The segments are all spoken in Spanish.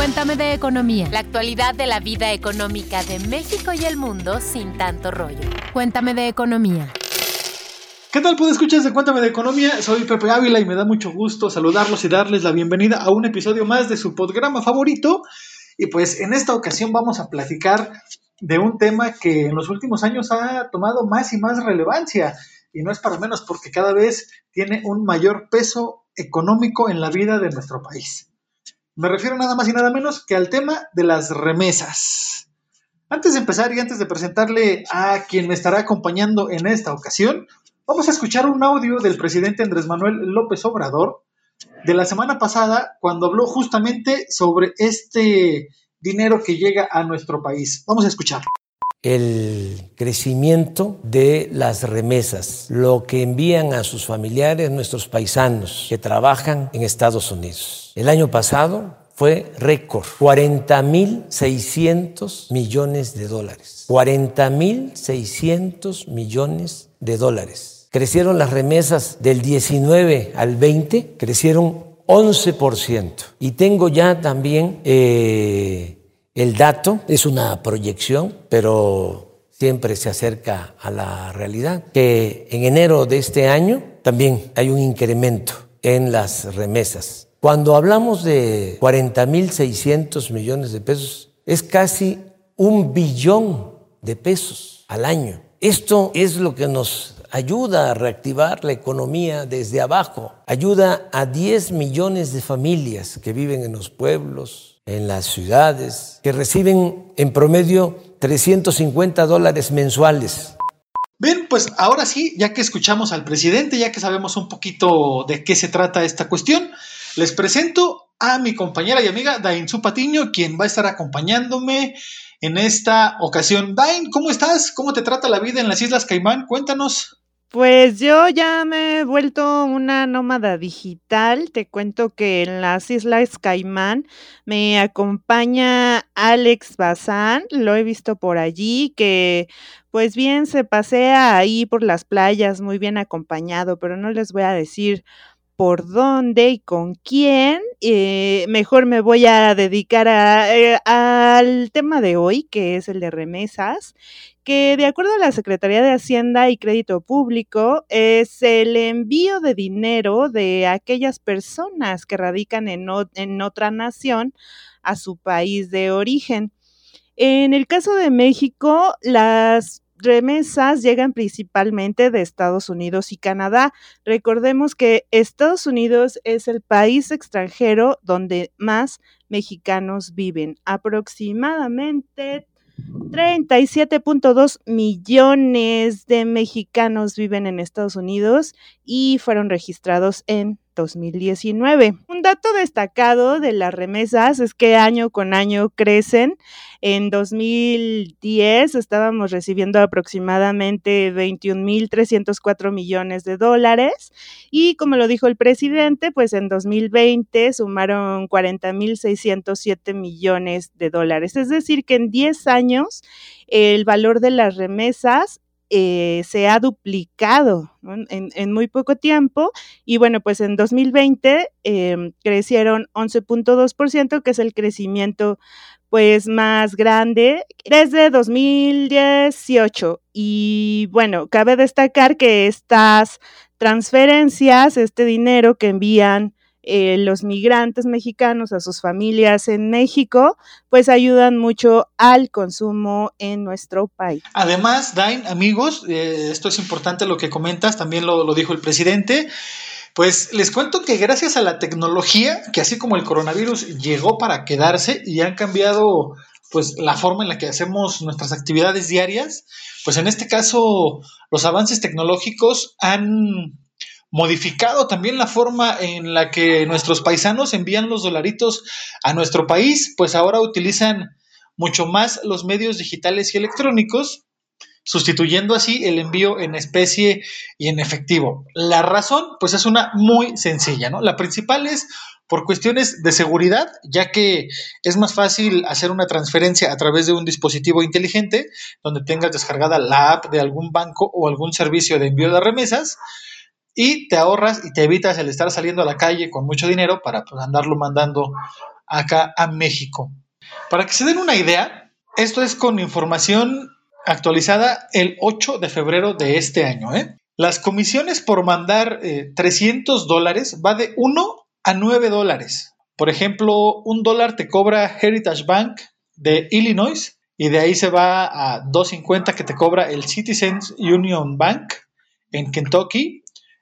Cuéntame de economía. La actualidad de la vida económica de México y el mundo sin tanto rollo. Cuéntame de economía. ¿Qué tal, pues escuchas de Cuéntame de Economía? Soy Pepe Ávila y me da mucho gusto saludarlos y darles la bienvenida a un episodio más de su programa favorito. Y pues en esta ocasión vamos a platicar de un tema que en los últimos años ha tomado más y más relevancia. Y no es para menos porque cada vez tiene un mayor peso económico en la vida de nuestro país. Me refiero nada más y nada menos que al tema de las remesas. Antes de empezar y antes de presentarle a quien me estará acompañando en esta ocasión, Vamos a escuchar un audio del presidente Andrés Manuel López Obrador de la semana pasada cuando habló justamente sobre este dinero que llega a nuestro país. Vamos a escuchar. El crecimiento de las remesas, lo que envían a sus familiares nuestros paisanos que trabajan en Estados Unidos. El año pasado fue récord, 40.600 millones de dólares. 40.600 millones de dólares crecieron las remesas del 19 al 20, crecieron 11%. Y tengo ya también eh, el dato, es una proyección, pero siempre se acerca a la realidad, que en enero de este año también hay un incremento en las remesas. Cuando hablamos de 40.600 millones de pesos, es casi un billón de pesos al año. Esto es lo que nos ayuda a reactivar la economía desde abajo, ayuda a 10 millones de familias que viven en los pueblos, en las ciudades, que reciben en promedio 350 dólares mensuales. Bien, pues ahora sí, ya que escuchamos al presidente, ya que sabemos un poquito de qué se trata esta cuestión, les presento a mi compañera y amiga Dainzu Patiño, quien va a estar acompañándome en esta ocasión. Dain, ¿cómo estás? ¿Cómo te trata la vida en las Islas Caimán? Cuéntanos. Pues yo ya me he vuelto una nómada digital. Te cuento que en las Islas Caimán me acompaña Alex Bazán, lo he visto por allí, que pues bien se pasea ahí por las playas muy bien acompañado, pero no les voy a decir por dónde y con quién. Eh, mejor me voy a dedicar eh, al tema de hoy, que es el de remesas que de acuerdo a la Secretaría de Hacienda y Crédito Público es el envío de dinero de aquellas personas que radican en, en otra nación a su país de origen. En el caso de México, las remesas llegan principalmente de Estados Unidos y Canadá. Recordemos que Estados Unidos es el país extranjero donde más mexicanos viven. Aproximadamente 37.2 millones de mexicanos viven en Estados Unidos y fueron registrados en 2019. Un dato destacado de las remesas es que año con año crecen. En 2010 estábamos recibiendo aproximadamente 21.304 millones de dólares y como lo dijo el presidente, pues en 2020 sumaron 40.607 millones de dólares. Es decir, que en 10 años el valor de las remesas eh, se ha duplicado en, muy poco tiempo y bueno, pues en 2020 em, crecieron 11.2%, que es el crecimiento pues más grande desde 2018. Y bueno, cabe destacar que estas transferencias, este dinero que envían eh, los migrantes mexicanos a sus familias en México, pues ayudan mucho al consumo en nuestro país. Además, Dain, amigos, eh, esto es importante lo que comentas, también lo, lo dijo el presidente. Pues les cuento que gracias a la tecnología, que así como el coronavirus llegó para quedarse y han cambiado pues la forma en la que hacemos nuestras actividades diarias, pues en este caso los avances tecnológicos han modificado también la forma en la que nuestros paisanos envían los dolaritos a nuestro país, pues ahora utilizan mucho más los medios digitales y electrónicos, sustituyendo así el envío en especie y en efectivo. La razón, pues es una muy sencilla, ¿no? La principal es por cuestiones de seguridad, ya que es más fácil hacer una transferencia a través de un dispositivo inteligente donde tengas descargada la app de algún banco o algún servicio de envío de remesas y te ahorras y te evitas el estar saliendo a la calle con mucho dinero para pues, andarlo mandando acá a México. Para que se den una idea, esto es con información actualizada el 8 de febrero de este año. ¿eh? Las comisiones por mandar 300 dólares va de 1 a 9 dólares. Por ejemplo, un dólar te cobra Heritage Bank de Illinois y de ahí se va a 2.50 que te cobra el Citizens Union Bank en Kentucky,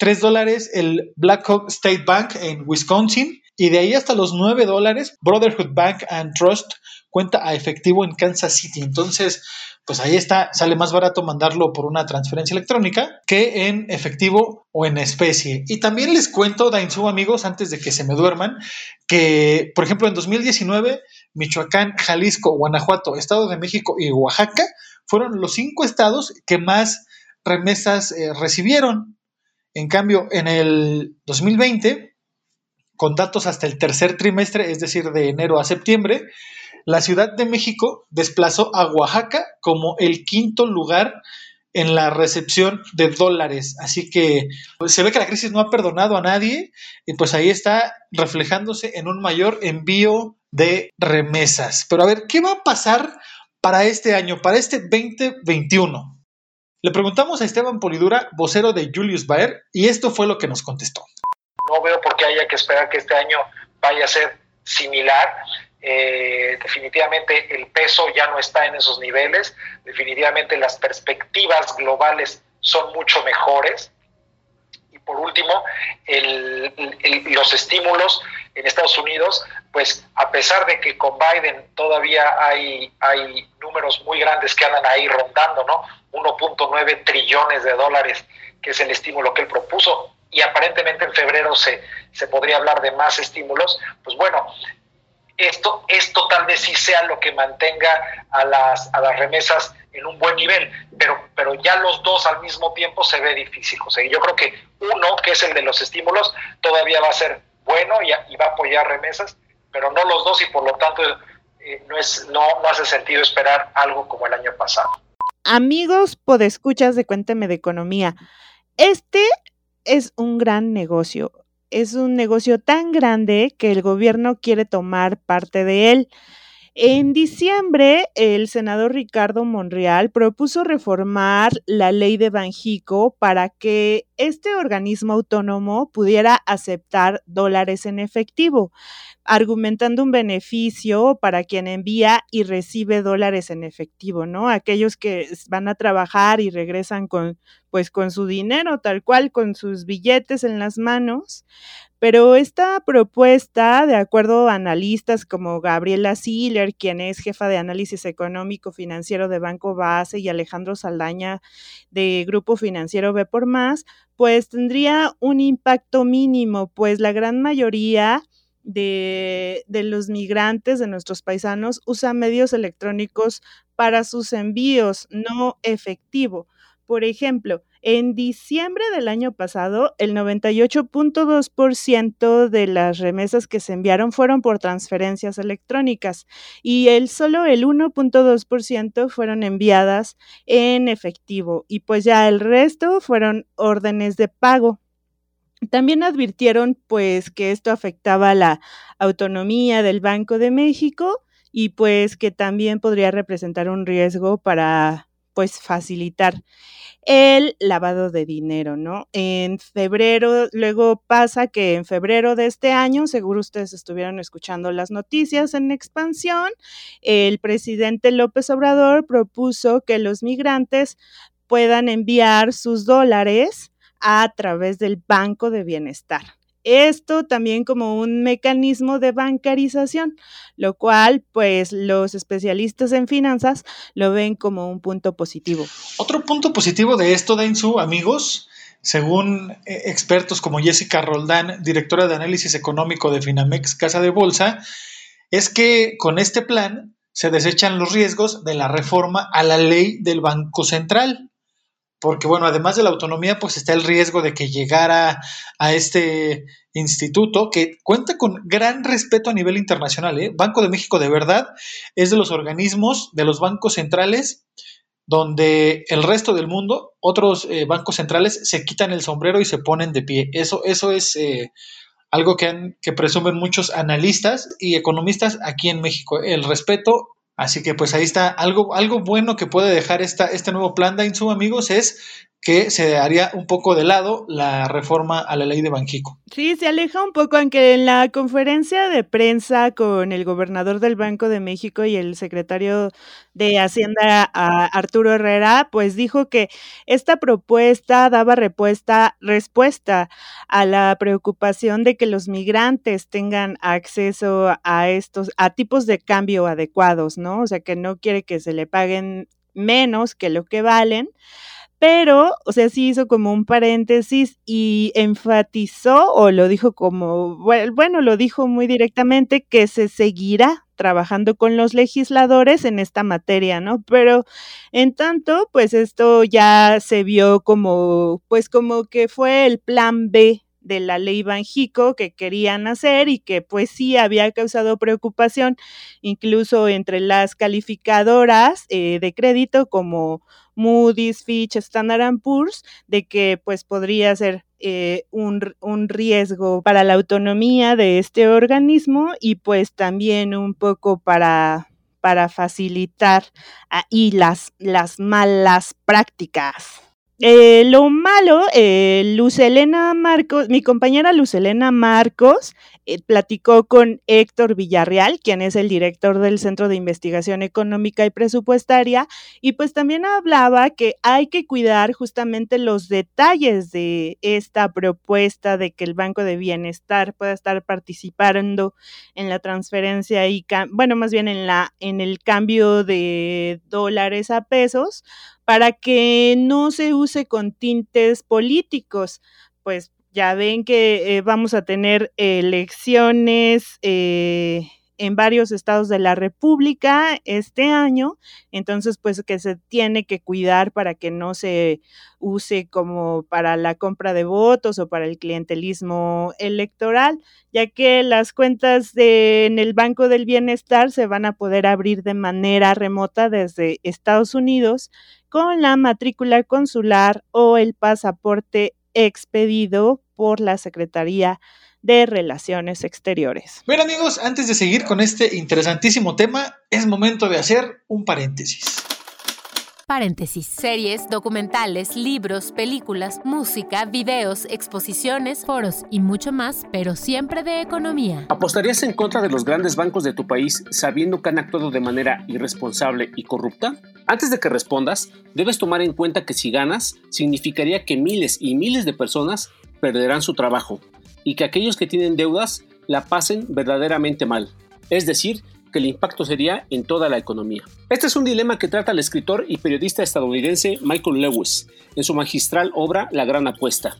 3 dólares el Blackhawk State Bank en Wisconsin y de ahí hasta los 9 dólares Brotherhood Bank and Trust cuenta a efectivo en Kansas City. Entonces, pues ahí está, sale más barato mandarlo por una transferencia electrónica que en efectivo o en especie. Y también les cuento, Dainzú, amigos, antes de que se me duerman, que, por ejemplo, en 2019, Michoacán, Jalisco, Guanajuato, Estado de México y Oaxaca fueron los cinco estados que más remesas eh, recibieron. En cambio, en el 2020, con datos hasta el tercer trimestre, es decir, de enero a septiembre, la Ciudad de México desplazó a Oaxaca como el quinto lugar en la recepción de dólares. Así que pues, se ve que la crisis no ha perdonado a nadie y pues ahí está reflejándose en un mayor envío de remesas. Pero a ver, ¿qué va a pasar para este año, para este 2021? Le preguntamos a Esteban Polidura, vocero de Julius Baer, y esto fue lo que nos contestó. No veo por qué haya que esperar que este año vaya a ser similar. Eh, definitivamente el peso ya no está en esos niveles, definitivamente las perspectivas globales son mucho mejores. Y por último, los estímulos en Estados Unidos, pues a pesar de que con Biden todavía hay, hay números muy grandes que andan ahí rondando, ¿no? 1.9 trillones de dólares, que es el estímulo que él propuso, y aparentemente en febrero se, se podría hablar de más estímulos, pues bueno, esto, esto tal vez sí sea lo que mantenga a las, a las remesas en un buen nivel, pero, pero ya los dos al mismo tiempo se ve difícil, José. Yo creo que uno, que es el de los estímulos, todavía va a ser bueno y, va a apoyar remesas, pero no los dos y por lo tanto eh, no, es, no, no hace sentido esperar algo como el año pasado. Amigos podescuchas de Cuénteme de Economía, este es un gran negocio es un negocio tan grande que el gobierno quiere tomar parte de él. En diciembre, el senador Ricardo Monreal propuso reformar la ley de Banjico para que este organismo autónomo pudiera aceptar dólares en efectivo, argumentando un beneficio para quien envía y recibe dólares en efectivo, ¿no? Aquellos que van a trabajar y regresan con pues con su dinero, tal cual, con sus billetes en las manos, pero esta propuesta, de acuerdo a analistas como Gabriela Siller, quien es jefa de análisis económico financiero de Banco Base, y Alejandro Saldaña de Grupo Financiero B por Más, pues tendría un impacto mínimo, pues la gran mayoría de, de, los migrantes, de nuestros paisanos, usa medios electrónicos para sus envíos, no efectivo. Por ejemplo, en diciembre del año pasado, el 98.2% de las remesas que se enviaron fueron por transferencias electrónicas y el solo el 1.2% fueron enviadas en efectivo y pues ya el resto fueron órdenes de pago. También advirtieron pues que esto afectaba la autonomía del Banco de México y pues que también podría representar un riesgo para pues facilitar el lavado de dinero, ¿no? En febrero, luego pasa que en febrero de este año, seguro ustedes estuvieron escuchando las noticias en expansión, el presidente López Obrador propuso que los migrantes puedan enviar sus dólares a través del Banco de Bienestar. Esto también como un mecanismo de bancarización, lo cual pues los especialistas en finanzas lo ven como un punto positivo. Otro punto positivo de esto, Dainzu, amigos, según eh, expertos como Jessica Roldán, directora de análisis económico de Finamex Casa de Bolsa, es que con este plan se desechan los riesgos de la reforma a la ley del Banco Central porque bueno, además de la autonomía, pues está el riesgo de que llegara a este instituto que cuenta con gran respeto a nivel internacional. ¿eh? Banco de México de verdad es de los organismos de los bancos centrales donde el resto del mundo, otros eh, bancos centrales, se quitan el sombrero y se ponen de pie. Eso, eso es eh, algo que, que presumen muchos analistas y economistas aquí en México, el respeto Así que pues ahí está algo, algo bueno que puede dejar esta, este nuevo plan de Insum, amigos, es que se haría un poco de lado la reforma a la ley de Banjico. Sí, se aleja un poco, aunque en la conferencia de prensa con el gobernador del Banco de México y el secretario de Hacienda, Arturo Herrera, pues dijo que esta propuesta daba respuesta, respuesta a la preocupación de que los migrantes tengan acceso a estos, a tipos de cambio adecuados, ¿no? O sea, que no quiere que se le paguen menos que lo que valen pero, o sea, sí hizo como un paréntesis y enfatizó, o lo dijo como, bueno, lo dijo muy directamente, que se seguirá trabajando con los legisladores en esta materia, ¿no? Pero en tanto, pues esto ya se vio como, pues como que fue el plan B de la ley Banjico que querían hacer y que pues sí había causado preocupación incluso entre las calificadoras eh, de crédito como Moody's, Fitch, Standard Poor's, de que pues podría ser eh, un, riesgo para la autonomía de este organismo y pues también un poco para, para facilitar ahí las, las malas prácticas. Eh, lo malo, eh, Lucelena Marcos, mi compañera Lucelena Marcos eh, platicó con Héctor Villarreal, quien es el director del Centro de Investigación Económica y Presupuestaria, y pues también hablaba que hay que cuidar justamente los detalles de esta propuesta de que el Banco de Bienestar pueda estar participando en la transferencia y, bueno, más bien en, la, en el cambio de dólares a pesos para que no se use con tintes políticos, pues ya ven que eh, vamos a tener elecciones eh, en varios estados de la República este año, entonces pues que se tiene que cuidar para que no se use como para la compra de votos o para el clientelismo electoral, ya que las cuentas de, en el Banco del Bienestar se van a poder abrir de manera remota desde Estados Unidos con la matrícula consular o el pasaporte expedido por la Secretaría Relaciones Exteriores. Bueno amigos, antes de seguir con este interesantísimo tema, es momento de hacer un paréntesis. Paréntesis. Series, documentales, libros, películas, música, videos, exposiciones, foros y mucho más, pero siempre de economía. ¿Apostarías en contra de los grandes bancos de tu país sabiendo que han actuado de manera irresponsable y corrupta? Antes de que respondas, debes tomar en cuenta que si ganas, significaría que miles y miles de personas perderán su trabajo y que aquellos que tienen deudas la pasen verdaderamente mal. Es decir, que el impacto sería en toda la economía. Este es un dilema que trata el escritor y periodista estadounidense Michael Lewis en su magistral obra La Gran Apuesta,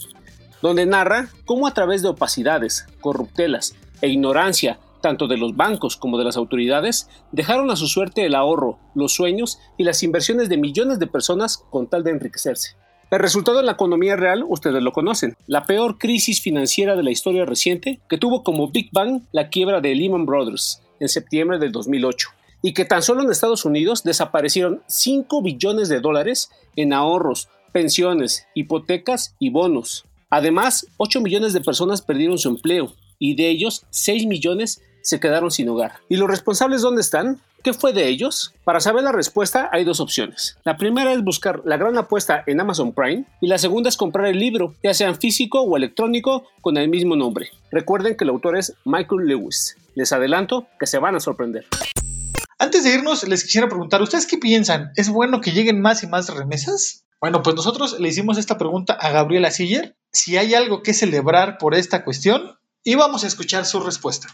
donde narra cómo a través de opacidades, corruptelas e ignorancia tanto de los bancos como de las autoridades, dejaron a su suerte el ahorro, los sueños y las inversiones de millones de personas con tal de enriquecerse. El resultado en la economía real ustedes lo conocen, la peor crisis financiera de la historia reciente que tuvo como Big Bang la quiebra de Lehman Brothers, en septiembre del 2008 y que tan solo en Estados Unidos desaparecieron 5 billones de dólares en ahorros, pensiones, hipotecas y bonos. Además, 8 millones de personas perdieron su empleo y de ellos 6 millones se quedaron sin hogar. ¿Y los responsables dónde están? ¿Qué fue de ellos? Para saber la respuesta hay dos opciones. La primera es buscar la gran apuesta en Amazon Prime y la segunda es comprar el libro, ya sea físico o electrónico, con el mismo nombre. Recuerden que el autor es Michael Lewis. Les adelanto que se van a sorprender. Antes de irnos, les quisiera preguntar, ¿ustedes qué piensan? ¿Es bueno que lleguen más y más remesas? Bueno, pues nosotros le hicimos esta pregunta a Gabriela Siller, si hay algo que celebrar por esta cuestión, y vamos a escuchar su respuesta.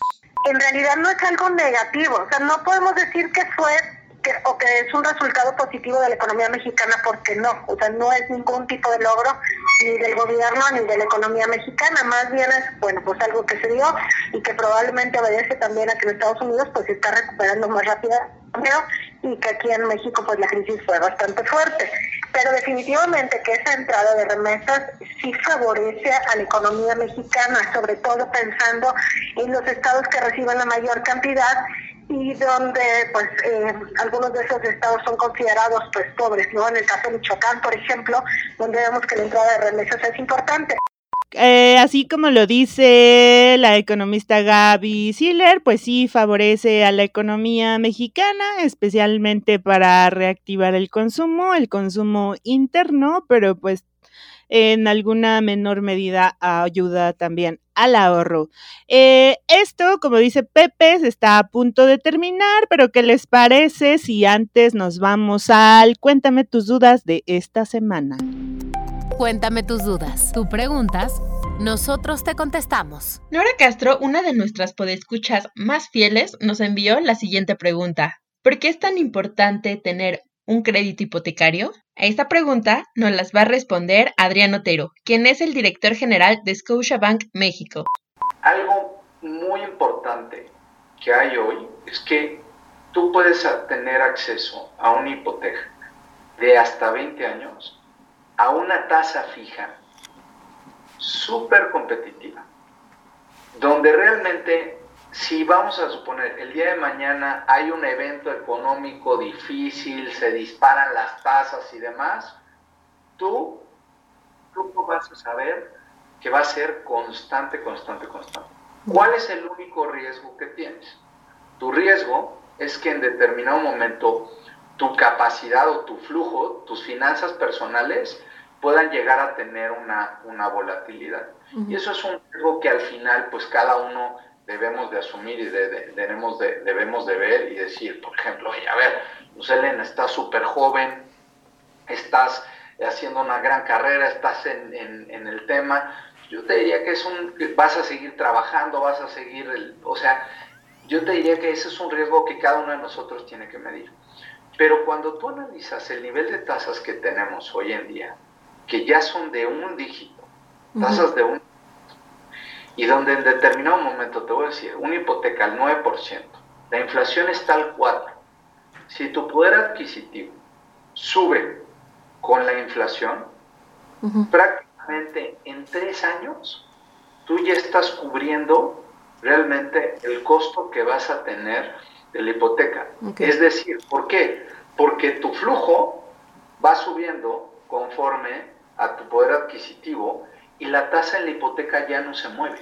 En realidad no es algo negativo, o sea, no podemos decir que fue o que es un resultado positivo de la economía mexicana porque no, o sea, no es ningún tipo de logro ni del gobierno ni de la economía mexicana, más bien es, bueno, pues algo que se dio y que probablemente obedece también a que en Estados Unidos pues se está recuperando más rápido y que aquí en México pues la crisis fue bastante fuerte. Pero definitivamente que esa entrada de remesas sí favorece a la economía mexicana, sobre todo pensando en los estados que reciben la mayor cantidad y donde pues eh, algunos de esos estados son considerados pues pobres, ¿no? En el caso de Michoacán, por ejemplo, donde vemos que la entrada de remesas es importante. Eh, así como lo dice la economista Gaby Siller, pues sí favorece a la economía mexicana, especialmente para reactivar el consumo, el consumo interno, pero pues en alguna menor medida ayuda también al ahorro. Eh, esto, como dice Pepe, está a punto de terminar, pero ¿qué les parece si antes nos vamos al Cuéntame tus dudas de esta semana? Cuéntame tus dudas. Tú preguntas, nosotros te contestamos. Nora Castro, una de nuestras podescuchas más fieles, nos envió la siguiente pregunta. ¿Por qué es tan importante tener un crédito hipotecario? A esta pregunta nos las va a responder Adrián Otero, quien es el director general de Scotiabank México. Algo muy importante que hay hoy es que tú puedes tener acceso a una hipoteca de hasta 20 años a una tasa fija súper competitiva, donde realmente si vamos a suponer el día de mañana hay un evento económico difícil, se disparan las tasas y demás, tú, tú vas a saber que va a ser constante, constante, constante. ¿Cuál es el único riesgo que tienes? Tu riesgo es que en determinado momento tu capacidad o tu flujo, tus finanzas personales, puedan llegar a tener una, una volatilidad. Y eso es un riesgo que al final, pues cada uno debemos de asumir y debemos, de, debemos de ver y decir, por ejemplo, oye, a ver, pues Elena, estás súper joven, estás haciendo una gran carrera, estás en, en, el tema, yo te diría que es un, vas a seguir trabajando, vas a seguir, el, o sea, yo te diría que ese es un riesgo que cada uno de nosotros tiene que medir. Pero cuando tú analizas el nivel de tasas que tenemos hoy en día, que ya son de un dígito, tasas de un y donde en determinado momento, te voy a decir, una hipoteca al 9%, la inflación está al 4%. Si tu poder adquisitivo sube con la inflación, prácticamente en tres años tú ya estás cubriendo realmente el costo que vas a tener de la hipoteca. Es decir, ¿por qué? Porque tu flujo va subiendo conforme a tu poder adquisitivo y la tasa en la hipoteca ya no se mueve.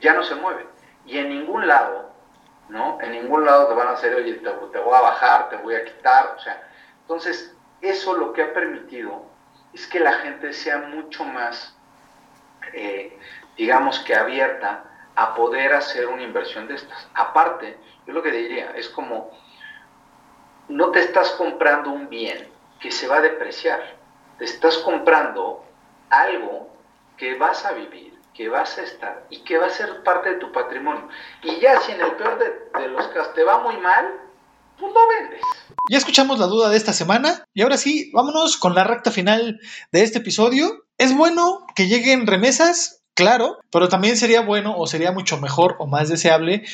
Ya no se mueve. Y en ningún lado, ¿no? En ningún lado te van a hacer, oye, te, voy a bajar, te voy a quitar, o sea. Entonces, eso lo que ha permitido es que la gente sea mucho más, eh, digamos que abierta a poder hacer una inversión de estas. Aparte, yo lo que diría es como, no te estás comprando un bien que se va a depreciar, te estás comprando algo que vas a vivir, que vas a estar y que va a ser parte de tu patrimonio. Y ya si en el peor de, los casos te va muy mal, pues lo vendes. Ya escuchamos la duda de esta semana y ahora sí, vámonos con la recta final de este episodio. ¿Es bueno que lleguen remesas? Claro, pero también sería bueno o sería mucho mejor o más deseable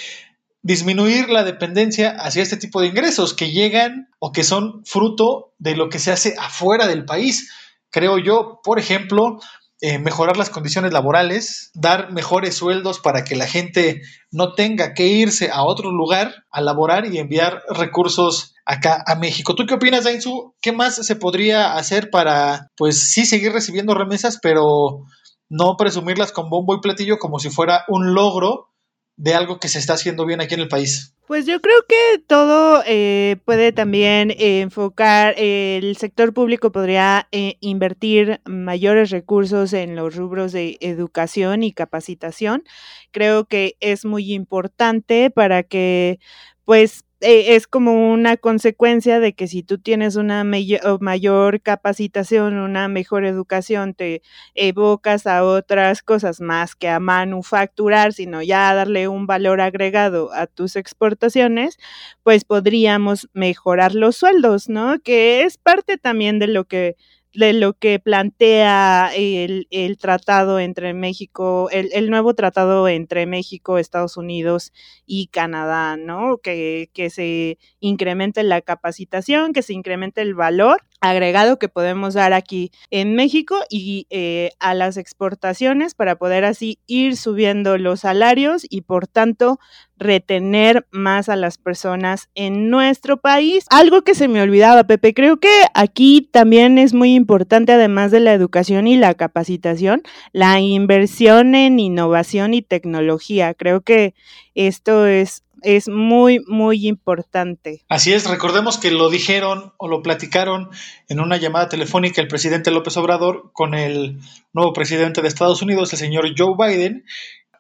disminuir la dependencia hacia este tipo de ingresos que llegan o que son fruto de lo que se hace afuera del país creo yo, por ejemplo, eh, mejorar las condiciones laborales, dar mejores sueldos para que la gente no tenga que irse a otro lugar a laborar y enviar recursos acá a México. ¿Tú qué opinas, Dainzu? ¿Qué más se podría hacer para, pues sí, seguir recibiendo remesas, pero no presumirlas con bombo y platillo como si fuera un logro de algo que se está haciendo bien aquí en el país? Pues yo creo que todo eh, puede también eh, enfocar, el sector público podría eh, invertir mayores recursos en los rubros de educación y capacitación. Creo que es muy importante para que pues eh, es como una consecuencia de que si tú tienes una mayor capacitación, una mejor educación, te evocas a otras cosas más que a manufacturar, sino ya a darle un valor agregado a tus exportaciones, pues podríamos mejorar los sueldos, ¿no? Que es parte también de lo que de lo que plantea el, el tratado entre México, el, el, nuevo tratado entre México, Estados Unidos y Canadá, ¿no? Que, que se incremente la capacitación, que se incremente el valor agregado que podemos dar aquí en México y eh, a las exportaciones para poder así ir subiendo los salarios y por tanto retener más a las personas en nuestro país. Algo que se me olvidaba, Pepe, creo que aquí también es muy importante, además de la educación y la capacitación, la inversión en innovación y tecnología. Creo que esto es es muy, muy importante. Así es, recordemos que lo dijeron o lo platicaron en una llamada telefónica el presidente López Obrador con el nuevo presidente de Estados Unidos, el señor Joe Biden,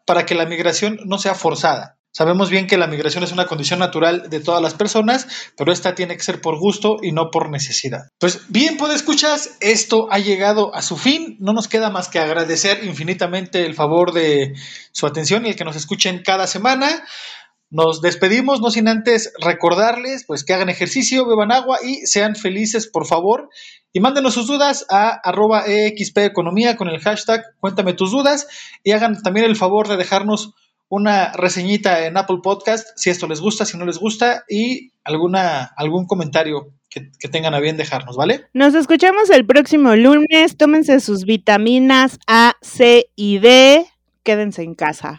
para que la migración no sea forzada. Sabemos bien que la migración es una condición natural de todas las personas, pero esta tiene que ser por gusto y no por necesidad. Pues bien, pues escuchas, esto ha llegado a su fin. No nos queda más que agradecer infinitamente el favor de su atención y el que nos escuchen cada semana. Nos despedimos, no sin antes recordarles pues que hagan ejercicio, beban agua y sean felices, por favor. Y mándenos sus dudas a arroba Economía con el hashtag Cuéntame tus dudas y hagan también el favor de dejarnos una reseñita en Apple Podcast si esto les gusta, si no les gusta y alguna, algún comentario que, que tengan a bien dejarnos, ¿vale? Nos escuchamos el próximo lunes. Tómense sus vitaminas A, C y D. Quédense en casa.